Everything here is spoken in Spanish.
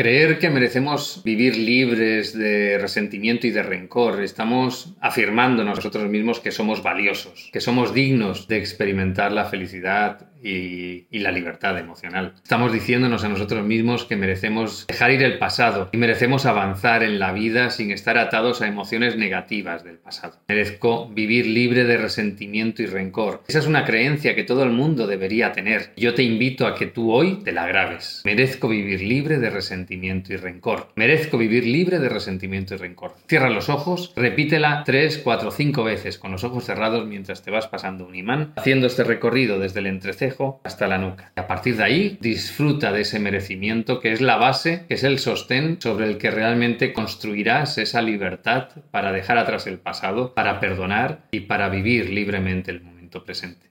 creer que merecemos vivir libres de resentimiento y de rencor, estamos afirmando nosotros mismos que somos valiosos, que somos dignos de experimentar la felicidad y, la libertad emocional. Estamos diciéndonos a nosotros mismos que merecemos dejar ir el pasado y merecemos avanzar en la vida sin estar atados a emociones negativas del pasado. Merezco vivir libre de resentimiento y rencor. Esa es una creencia que todo el mundo debería tener. Yo te invito a que tú hoy te la grabes. Merezco vivir libre de resentimiento y rencor. Merezco vivir libre de resentimiento y rencor. Cierra los ojos, repítela tres, cuatro, cinco veces con los ojos cerrados mientras te vas pasando un imán, haciendo este recorrido desde el hasta la nuca. Y a partir de ahí, disfruta de ese merecimiento que es la base, que es el sostén sobre el que realmente construirás esa libertad para dejar atrás el pasado, para perdonar y para vivir libremente el momento presente.